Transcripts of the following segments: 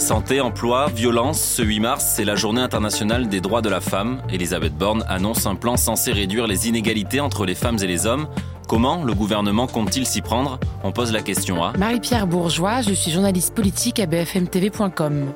Santé, emploi, violence, ce 8 mars, c'est la journée internationale des droits de la femme. Elisabeth Borne annonce un plan censé réduire les inégalités entre les femmes et les hommes. Comment le gouvernement compte-t-il s'y prendre? On pose la question à Marie-Pierre Bourgeois, je suis journaliste politique à bfmtv.com.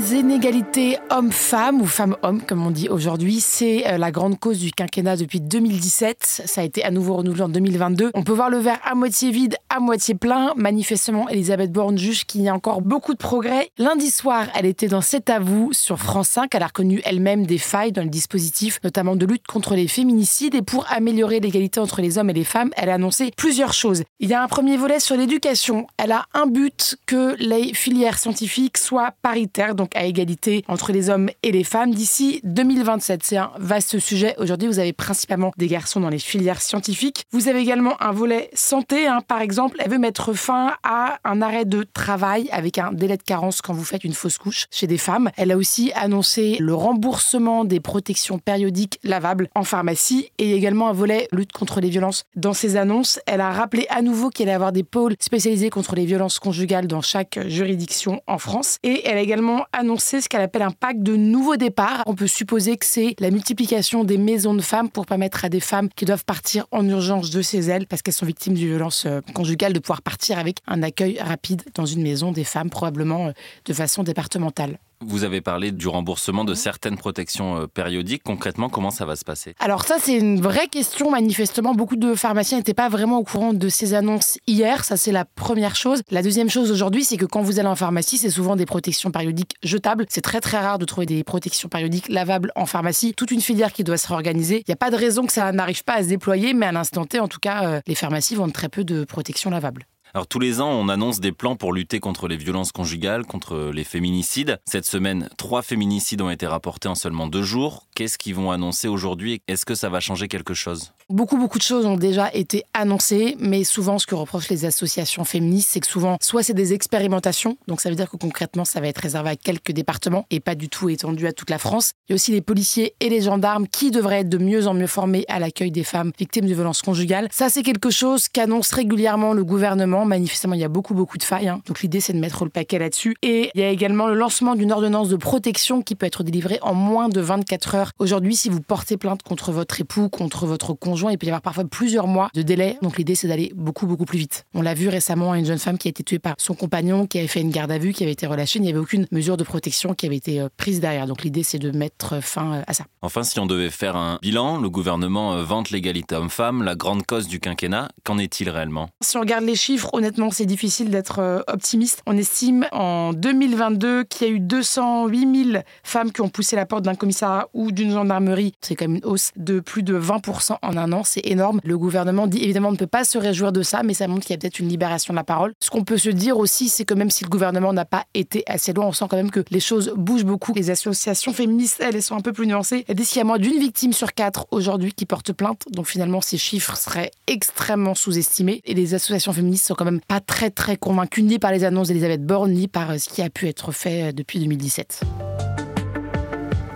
Les inégalités hommes-femmes ou femmes-hommes, comme on dit aujourd'hui, c'est euh, la grande cause du quinquennat depuis 2017. Ça a été à nouveau renouvelé en 2022. On peut voir le verre à moitié vide, à moitié plein. Manifestement, Elisabeth Borne juge qu'il y a encore beaucoup de progrès. Lundi soir, elle était dans C'est à vous sur France 5. Elle a reconnu elle-même des failles dans le dispositif, notamment de lutte contre les féminicides. Et pour améliorer l'égalité entre les hommes et les femmes, elle a annoncé plusieurs choses. Il y a un premier volet sur l'éducation. Elle a un but que les filières scientifiques soient paritaires donc à égalité entre les hommes et les femmes d'ici 2027. C'est un vaste sujet. Aujourd'hui, vous avez principalement des garçons dans les filières scientifiques. Vous avez également un volet santé. Hein. Par exemple, elle veut mettre fin à un arrêt de travail avec un délai de carence quand vous faites une fausse couche chez des femmes. Elle a aussi annoncé le remboursement des protections périodiques lavables en pharmacie et également un volet lutte contre les violences. Dans ses annonces, elle a rappelé à nouveau qu'elle allait avoir des pôles spécialisés contre les violences conjugales dans chaque juridiction en France. Et elle a également annoncé ce qu'elle appelle un pacte de nouveau départ. On peut supposer que c'est la multiplication des maisons de femmes pour permettre à des femmes qui doivent partir en urgence de chez elles parce qu'elles sont victimes de violences euh, conjugales de pouvoir partir avec un accueil rapide dans une maison des femmes, probablement euh, de façon départementale. Vous avez parlé du remboursement de certaines protections euh, périodiques. Concrètement, comment ça va se passer? Alors ça, c'est une vraie question. Manifestement, beaucoup de pharmaciens n'étaient pas vraiment au courant de ces annonces hier. Ça, c'est la première chose. La deuxième chose aujourd'hui, c'est que quand vous allez en pharmacie, c'est souvent des protections périodiques jetables. C'est très très rare de trouver des protections périodiques lavables en pharmacie. Toute une filière qui doit se réorganiser. Il n'y a pas de raison que ça n'arrive pas à se déployer, mais à l'instant T, en tout cas, euh, les pharmacies vendent très peu de protections lavables. Alors tous les ans, on annonce des plans pour lutter contre les violences conjugales, contre les féminicides. Cette semaine, trois féminicides ont été rapportés en seulement deux jours. Qu'est-ce qu'ils vont annoncer aujourd'hui? Est-ce que ça va changer quelque chose? Beaucoup, beaucoup de choses ont déjà été annoncées, mais souvent, ce que reprochent les associations féministes, c'est que souvent, soit c'est des expérimentations, donc ça veut dire que concrètement, ça va être réservé à quelques départements et pas du tout étendu à toute la France. Il y a aussi les policiers et les gendarmes qui devraient être de mieux en mieux formés à l'accueil des femmes victimes de violences conjugales. Ça, c'est quelque chose qu'annonce régulièrement le gouvernement Manifestement, il y a beaucoup, beaucoup de failles. Hein. Donc l'idée, c'est de mettre le paquet là-dessus. Et il y a également le lancement d'une ordonnance de protection qui peut être délivrée en moins de 24 heures. Aujourd'hui, si vous portez plainte contre votre époux, contre votre conjoint, il peut y avoir parfois plusieurs mois de délai. Donc l'idée, c'est d'aller beaucoup, beaucoup plus vite. On l'a vu récemment à une jeune femme qui a été tuée par son compagnon, qui avait fait une garde à vue, qui avait été relâchée. Il n'y avait aucune mesure de protection qui avait été euh, prise derrière. Donc l'idée, c'est de mettre fin euh, à ça. Enfin, si on devait faire un bilan, le gouvernement euh, vante l'égalité homme-femme, la grande cause du quinquennat. Qu'en est-il réellement? Si on regarde les chiffres, honnêtement, c'est difficile d'être euh, optimiste. On estime en 2022 qu'il y a eu 208 000 femmes qui ont poussé la porte d'un commissariat ou d'une gendarmerie. C'est quand même une hausse de plus de 20% en un an. C'est énorme. Le gouvernement dit évidemment on ne peut pas se réjouir de ça, mais ça montre qu'il y a peut-être une libération de la parole. Ce qu'on peut se dire aussi, c'est que même si le gouvernement n'a pas été assez loin, on sent quand même que les choses bougent beaucoup. Les associations féministes, elles, sont un peu plus nuancées. Elles disent qu'il y a moins d'une victime sur quatre aujourd'hui qui porte plainte. Donc finalement, ces chiffres seraient extrêmement sous-estimés. Et les associations féministes sont quand même pas très très convaincues ni par les annonces d'Elisabeth Borne ni par euh, ce qui a pu être fait euh, depuis 2017.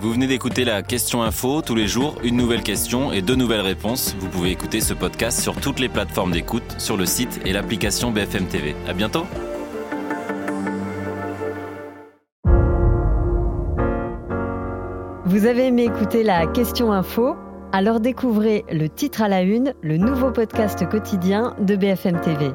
Vous venez d'écouter la question info tous les jours, une nouvelle question et deux nouvelles réponses. Vous pouvez écouter ce podcast sur toutes les plateformes d'écoute, sur le site et l'application BFM TV. À bientôt. Vous avez aimé écouter la question info? Alors découvrez le titre à la une, le nouveau podcast quotidien de BFM TV.